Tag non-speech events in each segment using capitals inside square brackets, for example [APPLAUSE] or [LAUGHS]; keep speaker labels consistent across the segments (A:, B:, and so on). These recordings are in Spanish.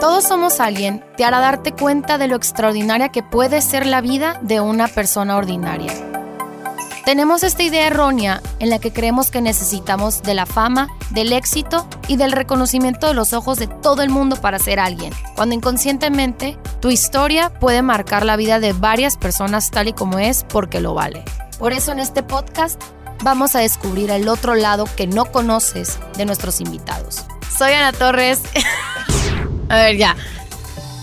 A: Todos somos alguien te hará darte cuenta de lo extraordinaria que puede ser la vida de una persona ordinaria. Tenemos esta idea errónea en la que creemos que necesitamos de la fama, del éxito y del reconocimiento de los ojos de todo el mundo para ser alguien, cuando inconscientemente tu historia puede marcar la vida de varias personas tal y como es porque lo vale. Por eso en este podcast vamos a descubrir el otro lado que no conoces de nuestros invitados. Soy Ana Torres. [LAUGHS] a ver, ya.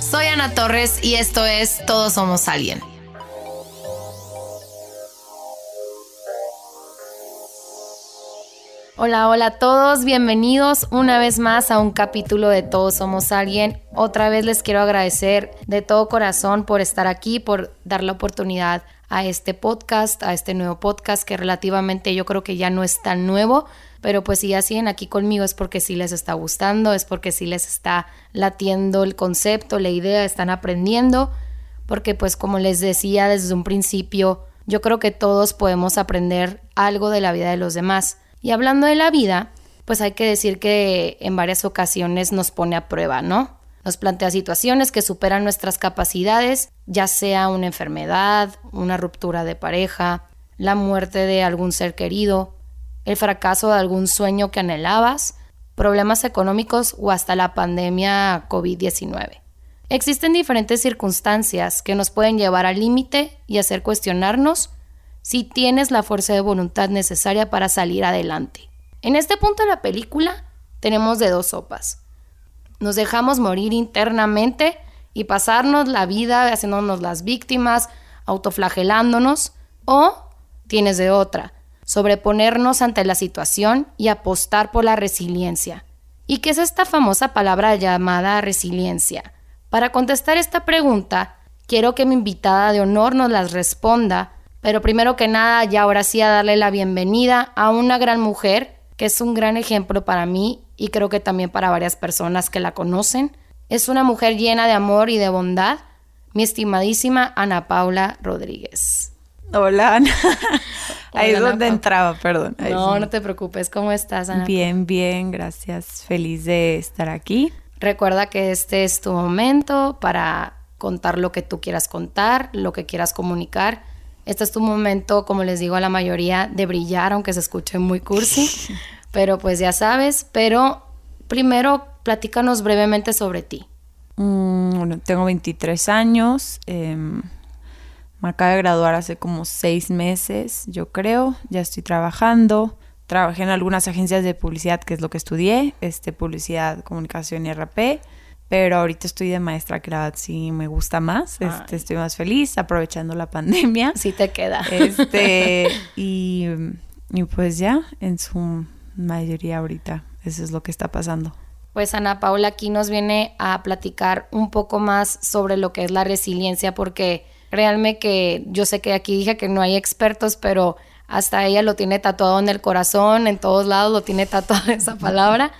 A: Soy Ana Torres y esto es Todos Somos Alguien. Hola, hola a todos, bienvenidos una vez más a un capítulo de Todos Somos Alguien. Otra vez les quiero agradecer de todo corazón por estar aquí, por dar la oportunidad a este podcast, a este nuevo podcast que relativamente yo creo que ya no es tan nuevo, pero pues si ya siguen aquí conmigo es porque sí les está gustando, es porque sí les está latiendo el concepto, la idea, están aprendiendo, porque pues como les decía desde un principio, yo creo que todos podemos aprender algo de la vida de los demás. Y hablando de la vida, pues hay que decir que en varias ocasiones nos pone a prueba, ¿no? Nos plantea situaciones que superan nuestras capacidades, ya sea una enfermedad, una ruptura de pareja, la muerte de algún ser querido, el fracaso de algún sueño que anhelabas, problemas económicos o hasta la pandemia COVID-19. Existen diferentes circunstancias que nos pueden llevar al límite y hacer cuestionarnos si tienes la fuerza de voluntad necesaria para salir adelante. En este punto de la película tenemos de dos sopas nos dejamos morir internamente y pasarnos la vida haciéndonos las víctimas, autoflagelándonos, o tienes de otra, sobreponernos ante la situación y apostar por la resiliencia. ¿Y qué es esta famosa palabra llamada resiliencia? Para contestar esta pregunta, quiero que mi invitada de honor nos las responda, pero primero que nada, ya ahora sí a darle la bienvenida a una gran mujer que es un gran ejemplo para mí y creo que también para varias personas que la conocen. Es una mujer llena de amor y de bondad, mi estimadísima Ana Paula Rodríguez.
B: Hola, [LAUGHS] Ana. Ahí es donde entraba, perdón.
A: no, no te preocupes. ¿Cómo estás, Ana?
B: Bien, bien, gracias. Feliz de estar aquí.
A: Recuerda que este es tu momento para contar lo que tú quieras contar, lo que quieras comunicar. Este es tu momento, como les digo a la mayoría, de brillar, aunque se escuche muy cursi. [LAUGHS] Pero pues ya sabes, pero primero platícanos brevemente sobre ti.
B: Mm, bueno, tengo 23 años. Em, me acabo de graduar hace como seis meses, yo creo. Ya estoy trabajando. Trabajé en algunas agencias de publicidad, que es lo que estudié, este, publicidad, comunicación y RP. Pero ahorita estoy de maestra, que la verdad sí me gusta más. Este, estoy más feliz, aprovechando la pandemia. [LAUGHS]
A: Sí te queda.
B: Este, [LAUGHS] y, y pues ya, en su mayoría ahorita. Eso es lo que está pasando.
A: Pues Ana Paula aquí nos viene a platicar un poco más sobre lo que es la resiliencia, porque créanme que yo sé que aquí dije que no hay expertos, pero hasta ella lo tiene tatuado en el corazón, en todos lados lo tiene [LAUGHS] tatuado esa palabra.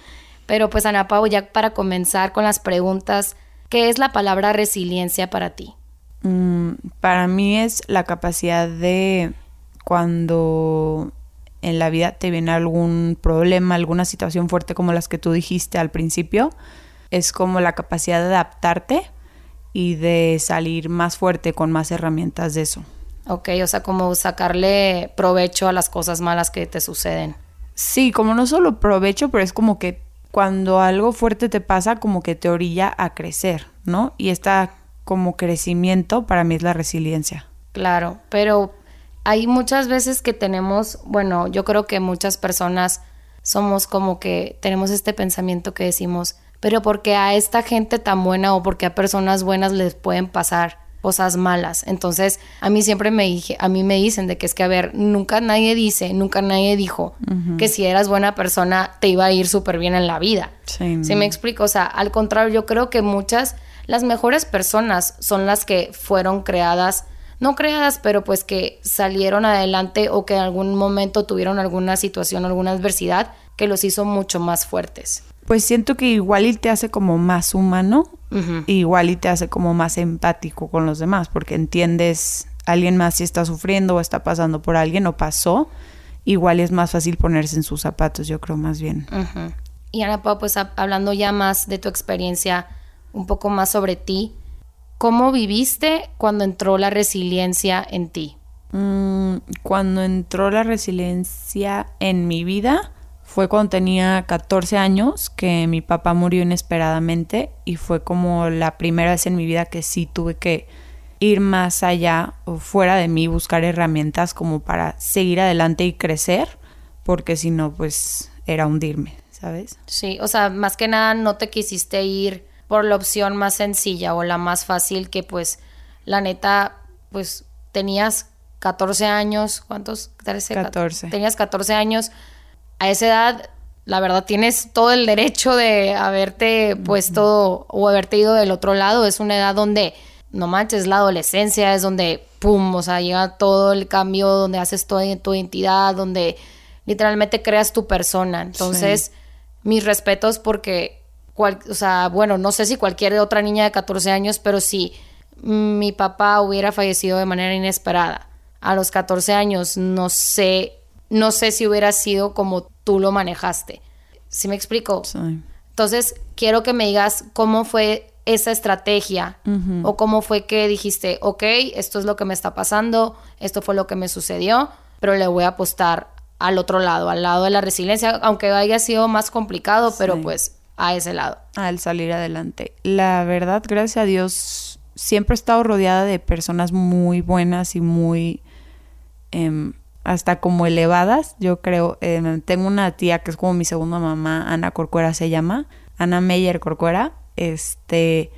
A: Pero pues Ana Paula, ya para comenzar con las preguntas, ¿qué es la palabra resiliencia para ti?
B: Mm, para mí es la capacidad de cuando en la vida te viene algún problema, alguna situación fuerte como las que tú dijiste al principio, es como la capacidad de adaptarte y de salir más fuerte con más herramientas de eso.
A: Ok, o sea, como sacarle provecho a las cosas malas que te suceden.
B: Sí, como no solo provecho, pero es como que cuando algo fuerte te pasa, como que te orilla a crecer, ¿no? Y esta como crecimiento para mí es la resiliencia.
A: Claro, pero hay muchas veces que tenemos, bueno, yo creo que muchas personas somos como que tenemos este pensamiento que decimos, pero porque a esta gente tan buena o porque a personas buenas les pueden pasar cosas malas. Entonces, a mí siempre me dije, a mí me dicen de que es que a ver, nunca nadie dice, nunca nadie dijo que si eras buena persona te iba a ir súper bien en la vida. Sí. ¿Sí me explico? O sea, al contrario, yo creo que muchas las mejores personas son las que fueron creadas no creadas, pero pues que salieron adelante o que en algún momento tuvieron alguna situación, alguna adversidad que los hizo mucho más fuertes.
B: Pues siento que igual y te hace como más humano, igual y te hace como más empático con los demás, porque entiendes a alguien más si está sufriendo o está pasando por alguien o pasó, igual es más fácil ponerse en sus zapatos, yo creo más bien.
A: Y Pau, pues hablando ya más de tu experiencia un poco más sobre ti. ¿Cómo viviste cuando entró la resiliencia en ti?
B: Mm, cuando entró la resiliencia en mi vida fue cuando tenía 14 años que mi papá murió inesperadamente y fue como la primera vez en mi vida que sí tuve que ir más allá o fuera de mí, buscar herramientas como para seguir adelante y crecer, porque si no, pues era hundirme, ¿sabes?
A: Sí, o sea, más que nada no te quisiste ir por la opción más sencilla o la más fácil que pues la neta, pues tenías 14 años, ¿cuántos?
B: 14.
A: Tenías 14 años. A esa edad, la verdad, tienes todo el derecho de haberte puesto o haberte ido del otro lado. Es una edad donde no manches, la adolescencia es donde, pum, o sea, llega todo el cambio, donde haces toda tu identidad, donde literalmente creas tu persona. Entonces, mis respetos porque, o sea, bueno, no sé si cualquier otra niña de 14 años, pero si mi papá hubiera fallecido de manera inesperada a los 14 años, no sé, no sé si hubiera sido como tú lo manejaste. ¿Sí me explico? Entonces, quiero que me digas cómo fue esa estrategia o cómo fue que dijiste, ok, esto es lo que me está pasando, esto fue lo que me sucedió, pero le voy a apostar al otro lado, al lado de la resiliencia, aunque haya sido más complicado, pero pues a ese lado.
B: Al salir adelante. La verdad, gracias a Dios, siempre he estado rodeada de personas muy buenas y muy... Em, hasta como elevadas, yo creo. Em, tengo una tía que es como mi segunda mamá, Ana Corcuera se llama, Ana Meyer Corcuera este,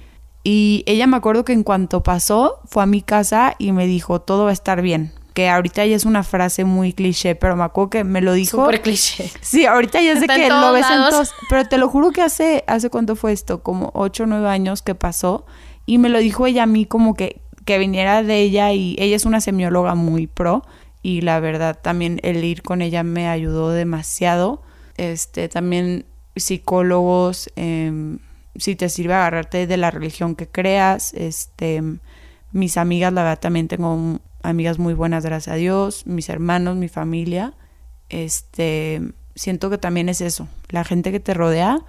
B: y ella me acuerdo que en cuanto pasó, fue a mi casa y me dijo, todo va a estar bien. Que ahorita ya es una frase muy cliché, pero me acuerdo que me lo dijo.
A: Súper cliché.
B: Sí, ahorita ya sé que lo ves en todos. Pero te lo juro que hace, ¿hace cuánto fue esto? Como ocho o nueve años que pasó. Y me lo dijo ella a mí como que, que viniera de ella y ella es una semióloga muy pro. Y la verdad, también el ir con ella me ayudó demasiado. Este, también psicólogos, eh, si te sirve agarrarte de la religión que creas. Este, mis amigas, la verdad, también tengo amigas muy buenas, gracias a Dios, mis hermanos, mi familia. Este, siento que también es eso, la gente que te rodea,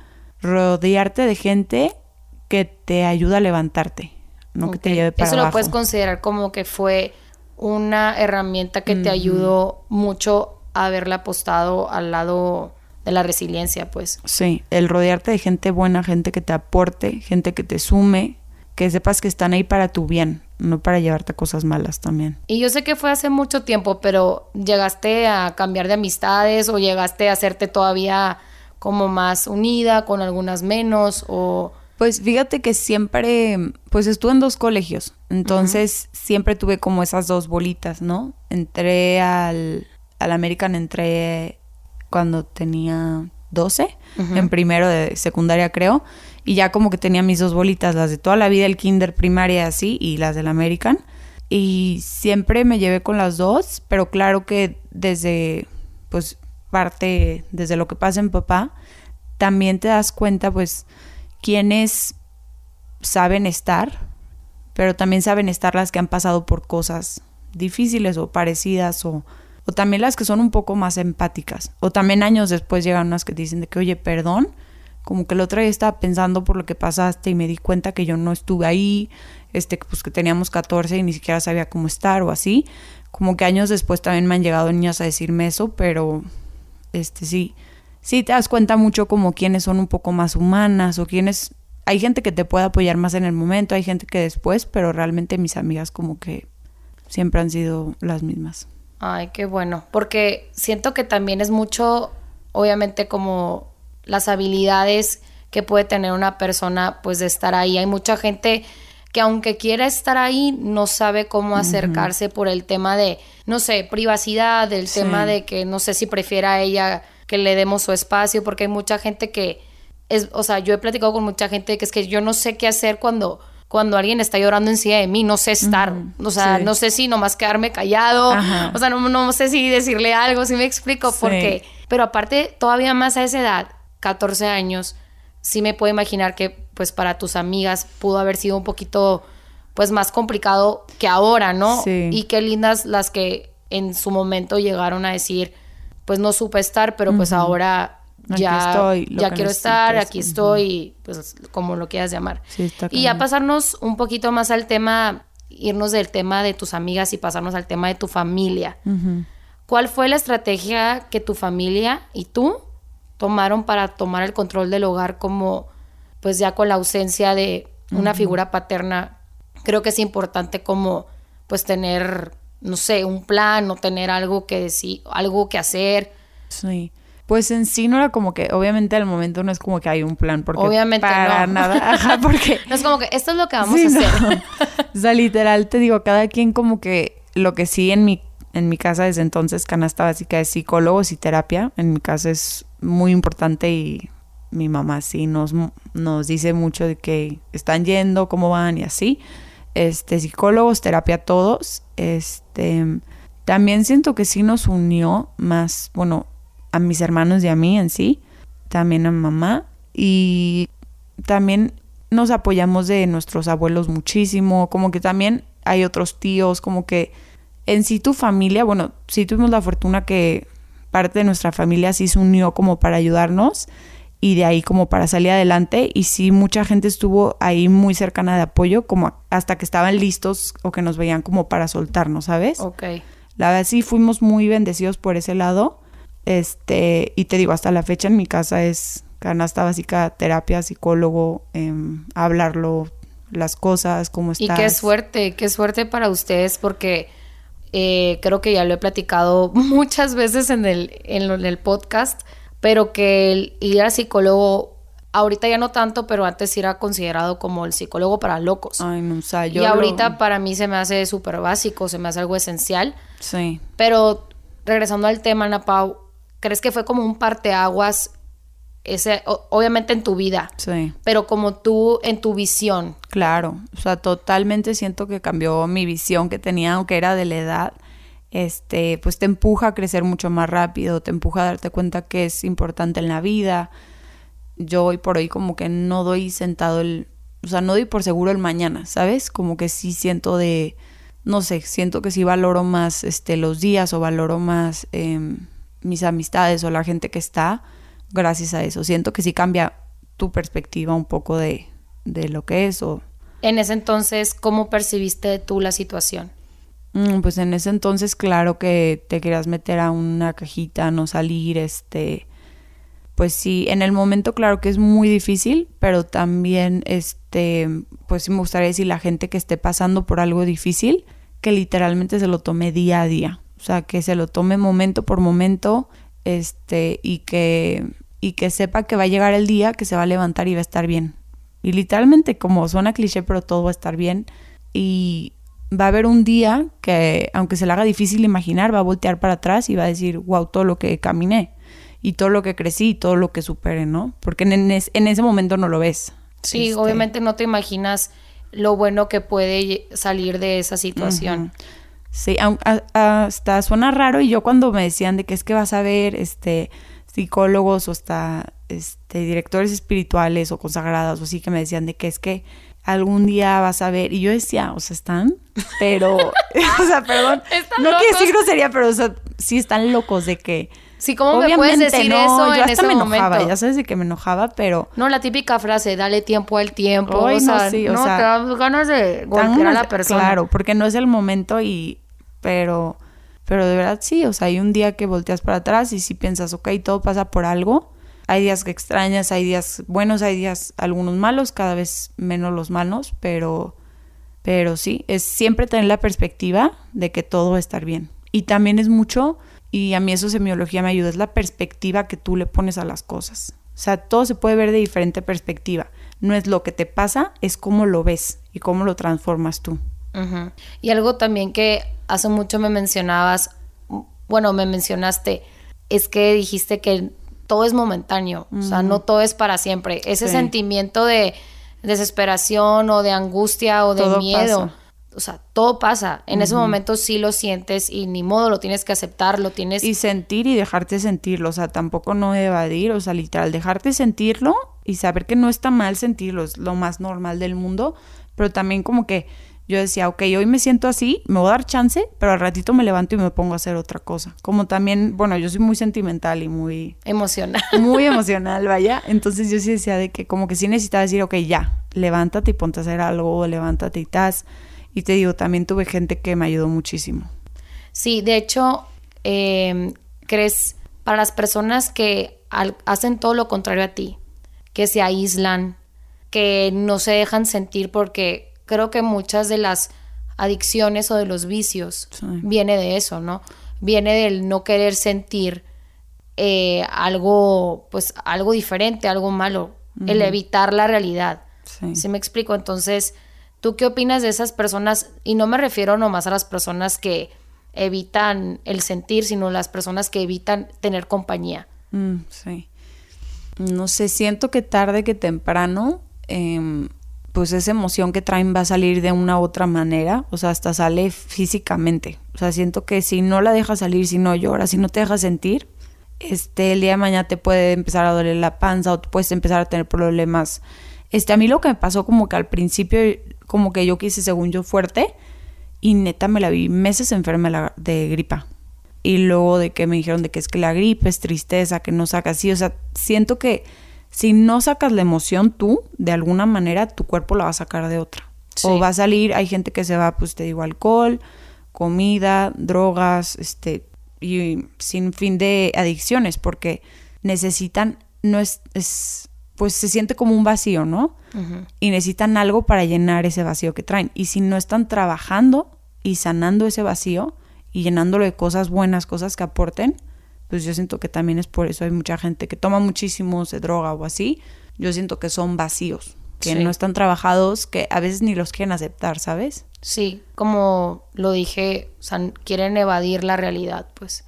B: rodearte de gente que te ayuda a levantarte, no que te lleve para
A: Eso lo puedes considerar como que fue una herramienta que te ayudó mucho a haberle apostado al lado de la resiliencia, pues.
B: Sí, el rodearte de gente buena, gente que te aporte, gente que te sume, que sepas que están ahí para tu bien, no para llevarte cosas malas también.
A: Y yo sé que fue hace mucho tiempo, pero ¿llegaste a cambiar de amistades o llegaste a hacerte todavía como más unida, con algunas menos o...
B: Pues fíjate que siempre, pues estuve en dos colegios, entonces siempre tuve como esas dos bolitas, ¿no? Entré al, al American, entré cuando tenía 12, en primero de secundaria creo, y ya como que tenía mis dos bolitas, las de toda la vida, el kinder, primaria, así, y las del American. Y siempre me llevé con las dos, pero claro que desde, pues, parte, desde lo que pasa en papá, también te das cuenta, pues, quiénes saben estar, pero también saben estar las que han pasado por cosas difíciles o parecidas o o también las que son un poco más empáticas. O también años después llegan unas que dicen de que, oye, perdón, como que el otro día estaba pensando por lo que pasaste y me di cuenta que yo no estuve ahí, este, pues que teníamos 14 y ni siquiera sabía cómo estar o así. Como que años después también me han llegado niñas a decirme eso, pero este sí, sí te das cuenta mucho como quienes son un poco más humanas o quienes... Hay gente que te puede apoyar más en el momento, hay gente que después, pero realmente mis amigas como que siempre han sido las mismas.
A: Ay, qué bueno, porque siento que también es mucho, obviamente, como las habilidades que puede tener una persona, pues de estar ahí. Hay mucha gente que aunque quiera estar ahí, no sabe cómo acercarse por el tema de, no sé, privacidad, el tema de que no sé si prefiera ella que le demos su espacio, porque hay mucha gente que es, o sea, yo he platicado con mucha gente que es que yo no sé qué hacer cuando cuando alguien está llorando encima de mí, no sé estar, o sea, no sé si nomás quedarme callado, o sea, no, no, sé si decirle algo, si me explico, porque, pero aparte, todavía más a esa edad, 14 años, sí me puedo imaginar que, pues, para tus amigas pudo haber sido un poquito, pues, más complicado que ahora, ¿no? Y qué lindas las que en su momento llegaron a decir, pues, no supe estar, pero pues ahora ya, estoy, ya quiero estar, aquí estoy, pues como lo quieras llamar. y ya pasarnos un poquito más al tema, irnos del tema de tus amigas y pasarnos al tema de tu familia. ¿Cuál fue la estrategia que tu familia y tú tomaron para tomar el control del hogar como, pues ya con la ausencia de una figura paterna? Creo que es importante como, pues tener, no sé, un plan o tener algo que decir, algo que hacer.
B: Sí. Pues en sí no era como que, obviamente al momento no es como que hay un plan, porque obviamente para nada, ajá, [LAUGHS] porque...
A: no es como que esto es lo que vamos a hacer. [LAUGHS]
B: o sea, literal, te digo, cada quien como que lo que sí en mi, en mi casa desde entonces, canasta básica es psicólogos y terapia, en mi casa es muy importante y mi mamá sí nos, nos dice mucho de que están yendo, cómo van y así. Este, psicólogos, terapia todos, este... También siento que sí nos unió más, bueno, a mis hermanos y a mí en sí, también a mamá. Y también nos apoyamos de nuestros abuelos muchísimo, como que también hay otros tíos, como que en sí tu familia, bueno, sí tuvimos la fortuna que parte de nuestra familia sí se unió como para ayudarnos y de ahí como para salir adelante y sí mucha gente estuvo ahí muy cercana de apoyo como hasta que estaban listos o que nos veían como para soltarnos, ¿sabes?
A: Ok.
B: La verdad sí fuimos muy bendecidos por ese lado este, y te digo, hasta la fecha en mi casa es canasta básica, terapia, psicólogo, em, hablarlo, las cosas, cómo estás.
A: Y qué suerte, qué suerte para ustedes porque eh, creo que ya lo he platicado [LAUGHS] muchas veces en el, en, el podcast, pero que el ir al psicólogo ahorita ya no tanto, pero antes era considerado como el psicólogo para locos.
B: Ay, no, o
A: Y ahorita para mí se me hace súper básico, se me hace algo esencial.
B: Sí.
A: Pero regresando al tema, Ana Pau, ¿Crees que fue como un parteaguas ese, obviamente en tu vida,
B: sí.
A: pero como tú en tu visión.
B: Claro, o sea, totalmente siento que cambió mi visión que tenía, aunque era de la edad, este, pues te empuja a crecer mucho más rápido, te empuja a darte cuenta que es importante en la vida. Yo hoy por hoy como que no doy sentado el, o sea, no doy por seguro el mañana, ¿sabes? Como que sí siento de, no sé, siento que sí valoro más, este, los días o valoro más... Eh, mis amistades o la gente que está gracias a eso. Siento que sí cambia tu perspectiva un poco de, de lo que es o...
A: En ese entonces, ¿cómo percibiste tú la situación?
B: Mm, pues en ese entonces, claro que te querías meter a una cajita, no salir, este... Pues sí, en el momento claro que es muy difícil, pero también, este, pues sí me gustaría decir la gente que esté pasando por algo difícil, que literalmente se lo tome día a día. O sea, que se lo tome momento por momento, este, y que, y que sepa que va a llegar el día que se va a levantar y va a estar bien. Y literalmente, como suena cliché, pero todo va a estar bien. Y va a haber un día que, aunque se le haga difícil imaginar, va a voltear para atrás y va a decir, wow, todo lo que caminé, y todo lo que crecí, y todo lo que superé, ¿no? Porque en, ese momento no lo ves.
A: Sí, este obviamente no te imaginas lo bueno que puede salir de esa situación.
B: Sí, hasta suena raro y yo cuando me decían de que es que vas a ver este psicólogos o hasta este directores espirituales o consagrados o así que me decían de que es que algún día vas a ver y yo decía, o sea, están, pero [LAUGHS] o sea, perdón, [LAUGHS] no quiero decir grosería, pero o sea, sí están locos de que
A: Sí, ¿cómo me puedes decir eso en ese
B: me
A: enojaba,
B: Ya sabes de que me enojaba, pero...
A: No, la típica frase, dale tiempo al tiempo. o sea, no, sí, o no te das ganas de golpear a la persona.
B: Claro, porque no es el momento y... Pero... Pero de verdad sí, o sea, hay un día que volteas para atrás y si piensas, ok, todo pasa por algo. Hay días que extrañas, hay días buenos, hay días algunos malos, cada vez menos los malos, pero... Pero sí, es siempre tener la perspectiva de que todo va a estar bien. Y también es mucho y a mí eso semiología me ayuda, es la perspectiva que tú le pones a las cosas. O sea, todo se puede ver de diferente perspectiva. No es lo que te pasa, es cómo lo ves y cómo lo transformas tú.
A: Y algo también que hace mucho me mencionabas, bueno, me mencionaste, es que dijiste que todo es momentáneo, o sea, no todo es para siempre. Ese sentimiento de desesperación o de angustia o de miedo o sea, todo pasa. En ese momento sí lo sientes y ni modo, lo tienes que aceptar, lo tienes...
B: Y sentir y dejarte sentirlo, o sea, tampoco no evadir, o sea, literal, dejarte sentirlo y saber que no está mal sentirlo, es lo más normal del mundo, pero también como que yo decía, ok, hoy me siento así, me voy a dar chance, pero al ratito me levanto y me pongo a hacer otra cosa. Como también, bueno, yo soy muy sentimental y muy...
A: Emocional. [LAUGHS]
B: Muy [LAUGHS] emocional, vaya. Entonces yo sí decía de que como que sí necesitaba decir, ok, ya, levántate y ponte a hacer algo, levántate y tas. Y te digo, también tuve gente que me ayudó muchísimo.
A: Sí, de hecho, em, crees, para las personas que hacen todo lo contrario a ti, que se aíslan, que no se dejan sentir porque creo que muchas de las adicciones o de los vicios viene de eso, ¿no? Viene del no querer sentir eh, algo, pues algo diferente, algo malo, el evitar la realidad. Sí. me explico? Entonces, ¿tú qué opinas de esas personas? Y no me refiero nomás a las personas que evitan el sentir, sino las personas que evitan tener compañía.
B: Mm, sí. No sé, siento que tarde que temprano em, pues esa emoción que traen va a salir de una u otra manera, o sea, hasta sale físicamente. O sea, siento que si no la dejas salir, si no lloras, si no te dejas sentir, este, el día de mañana te puede empezar a doler la panza o puedes empezar a tener problemas. Este, a mí lo que me pasó como que al principio, como que yo quise, según yo, fuerte, y neta me la vi meses enferma de gripa. Y luego de que me dijeron de que es que la gripe es tristeza, que no saca así, o sea, siento que si no sacas la emoción tú, de alguna manera tu cuerpo la va a sacar de otra. O va a salir, hay gente que se va, pues te digo, alcohol, comida, drogas, este, y sin fin de adicciones, porque necesitan, no es, es pues se siente como un vacío, ¿no? Y necesitan algo para llenar ese vacío que traen. Y si no están trabajando y sanando ese vacío y llenándolo de cosas buenas, cosas que aporten, pues yo siento que también es por eso hay mucha gente que toma muchísimo, se droga o así. Yo siento que son vacíos, que no están trabajados, que a veces ni los quieren aceptar, ¿sabes?
A: Sí, como lo dije, o sea, quieren evadir la realidad, pues.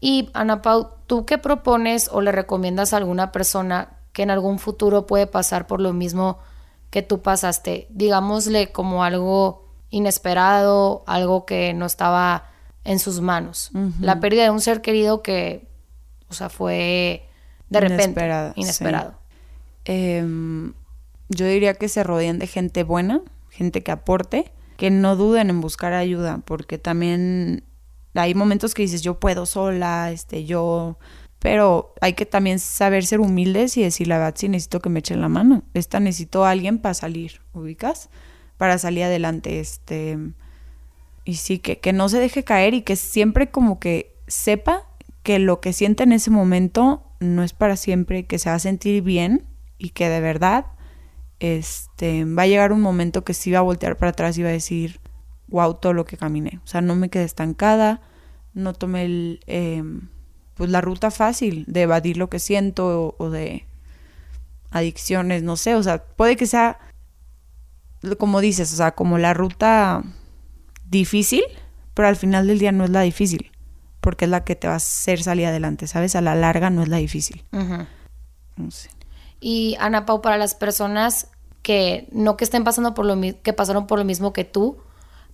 A: Y Ana Pau, ¿tú qué propones o le recomiendas a alguna persona que en algún futuro puede pasar por lo mismo que tú pasaste? Digámosle como algo inesperado, algo que no estaba en sus manos. La pérdida de un ser querido que, o sea, fue de repente inesperado.
B: Em, yo diría que se rodean de gente buena, gente que aporte, que no duden en buscar ayuda, porque también hay momentos que dices, yo puedo sola, este, yo... Pero hay que también saber ser humildes y decir la verdad, si necesito que me echen la mano. Esta necesito a alguien para salir, ¿ubicas? Para salir adelante, este y sí, que, que no se deje caer y que siempre como que sepa que lo que siente en ese momento no es para siempre, que se va a sentir bien y que de verdad este, va a llegar un momento que sí va a voltear para atrás y va a decir, wow, todo lo que caminé. O sea, no me quedé estancada, no tomé el, em, pues la ruta fácil de evadir lo que siento o, o, de adicciones, no sé, o sea, puede que sea, como dices, o sea, como la ruta difícil, pero al final del día no es la difícil, porque es la que te va a hacer salir adelante, ¿sabes? A la larga no es la difícil.
A: Y Ana Pau, para las personas que no que estén pasando por lo que pasaron por lo mismo que tú,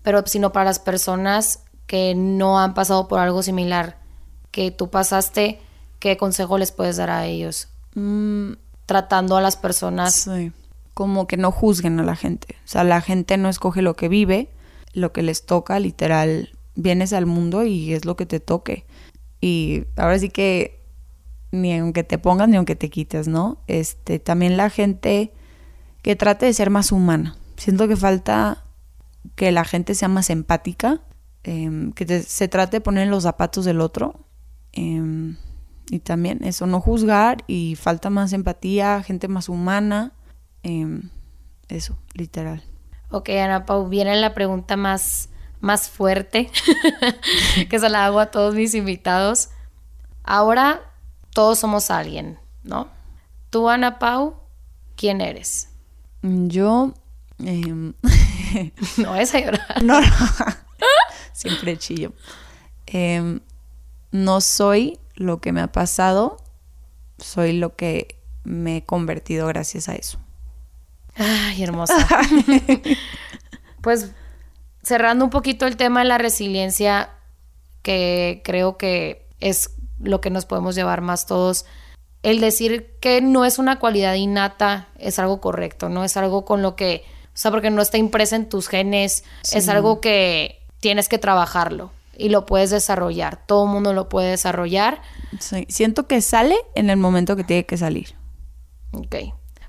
A: pero sino para las personas que no han pasado por algo similar que tú pasaste, ¿qué consejo les puedes dar a ellos? Mm. Tratando a las personas.
B: Como que no juzguen a la gente. O sea, la gente no escoge lo que vive, lo que les toca, literal, vienes al mundo y es lo que te toque. Y ahora sí que ni aunque te pongas ni aunque te quites, ¿no? Este, también la gente que trate de ser más humana. Siento que falta que la gente sea más empática, em, que se trate de poner los zapatos del otro. Em, y también eso, no juzgar y falta más empatía, gente más humana. Em, eso, literal.
A: Ok, Ana Pau, viene la pregunta más, más fuerte [LAUGHS] que se la hago a todos mis invitados. Ahora todos somos alguien, ¿no? Tú, Ana Pau, ¿quién eres?
B: Yo... Em, [LAUGHS]
A: no es a llorar. [LAUGHS]
B: No, no. Siempre chillo. Em, no soy lo que me ha pasado, soy lo que me he convertido gracias a eso.
A: Ay, hermosa. [LAUGHS] pues cerrando un poquito el tema de la resiliencia, que creo que es lo que nos podemos llevar más todos. El decir que no es una cualidad innata es algo correcto, no es algo con lo que O sea, porque no está impresa en tus genes. Es algo que tienes que trabajarlo y lo puedes desarrollar. Todo el mundo lo puede desarrollar.
B: Sí. Siento que sale en el momento que tiene que salir.
A: Ok.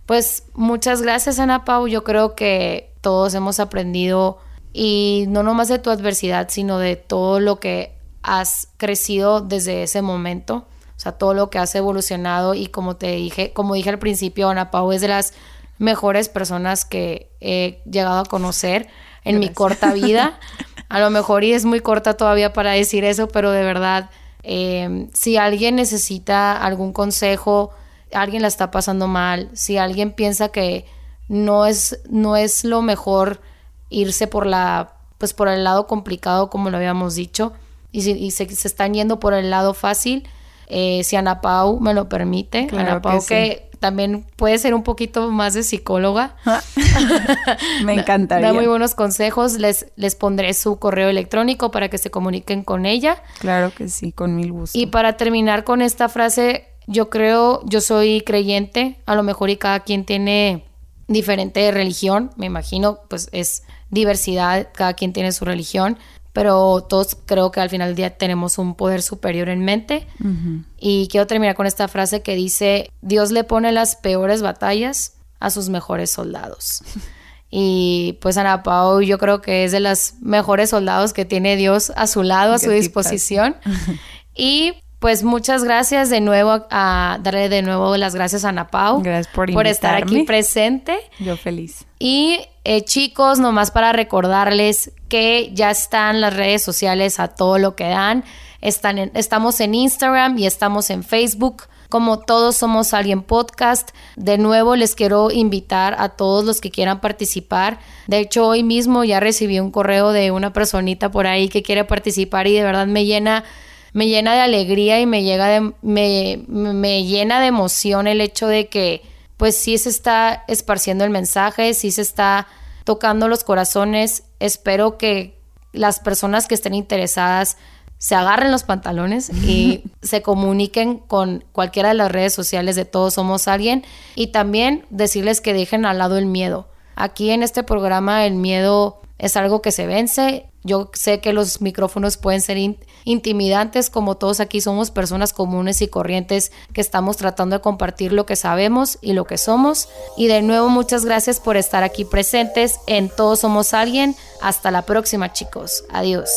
A: Pues muchas gracias, Ana Pau. Yo creo que todos hemos aprendido y no nomás de tu adversidad, sino de todo lo que has crecido desde ese momento. O sea, todo lo que has evolucionado y como te dije, como dije al principio, Ana Pau es de las mejores personas que he llegado a conocer en mi corta [LAUGHS] vida. A lo mejor y es muy corta todavía para decir eso, pero de verdad, eh, si alguien necesita algún consejo, alguien la está pasando mal, si alguien piensa que no es, no es lo mejor irse por la, pues por el lado complicado, como lo habíamos dicho, y, si, se, están yendo por el lado fácil, eh, si Ana Pau me lo permite, Ana Pau que, también puede ser un poquito más de psicóloga. [LAUGHS]
B: Me encantaría.
A: Da muy buenos consejos. Les, les pondré su correo electrónico para que se comuniquen con ella.
B: Claro que sí, con mil gusto.
A: Y para terminar con esta frase, yo creo, yo soy creyente, a lo mejor y cada quien tiene diferente religión, me imagino, pues es diversidad, cada quien tiene su religión, pero todos creo que al final del día tenemos un poder superior en mente. Y quiero terminar con esta frase que dice, Dios le pone las peores batallas a sus mejores soldados. [LAUGHS] y pues Ana Pau yo creo que es de los mejores soldados que tiene Dios a su lado, a su disposición. [LAUGHS] y pues muchas gracias de nuevo a darle de nuevo las gracias a Ana Pau.
B: Gracias por,
A: por estar aquí presente.
B: Yo feliz.
A: Y eh, chicos, nomás para recordarles que ya están las redes sociales a todo lo que dan. Están estamos en Instagram y estamos en Facebook. Como todos somos alguien podcast, de nuevo les quiero invitar a todos los que quieran participar. De hecho, hoy mismo ya recibí un correo de una personita por ahí que quiere participar y de verdad me llena me llena de alegría y me, llega de, me, me llena de emoción el hecho de que pues sí se está esparciendo el mensaje, sí se está tocando los corazones. Espero que las personas que estén interesadas se agarren los pantalones y [LAUGHS] se comuniquen con cualquiera de las redes sociales de Todos Somos Alguien y también decirles que dejen al lado el miedo. Aquí en este programa el miedo es algo que se vence. Yo sé que los micrófonos pueden ser intimidantes, como todos aquí somos personas comunes y corrientes que estamos tratando de compartir lo que sabemos y lo que somos. Y de nuevo, muchas gracias por estar aquí presentes en Todos Somos Alguien. Hasta la próxima, chicos. Adiós.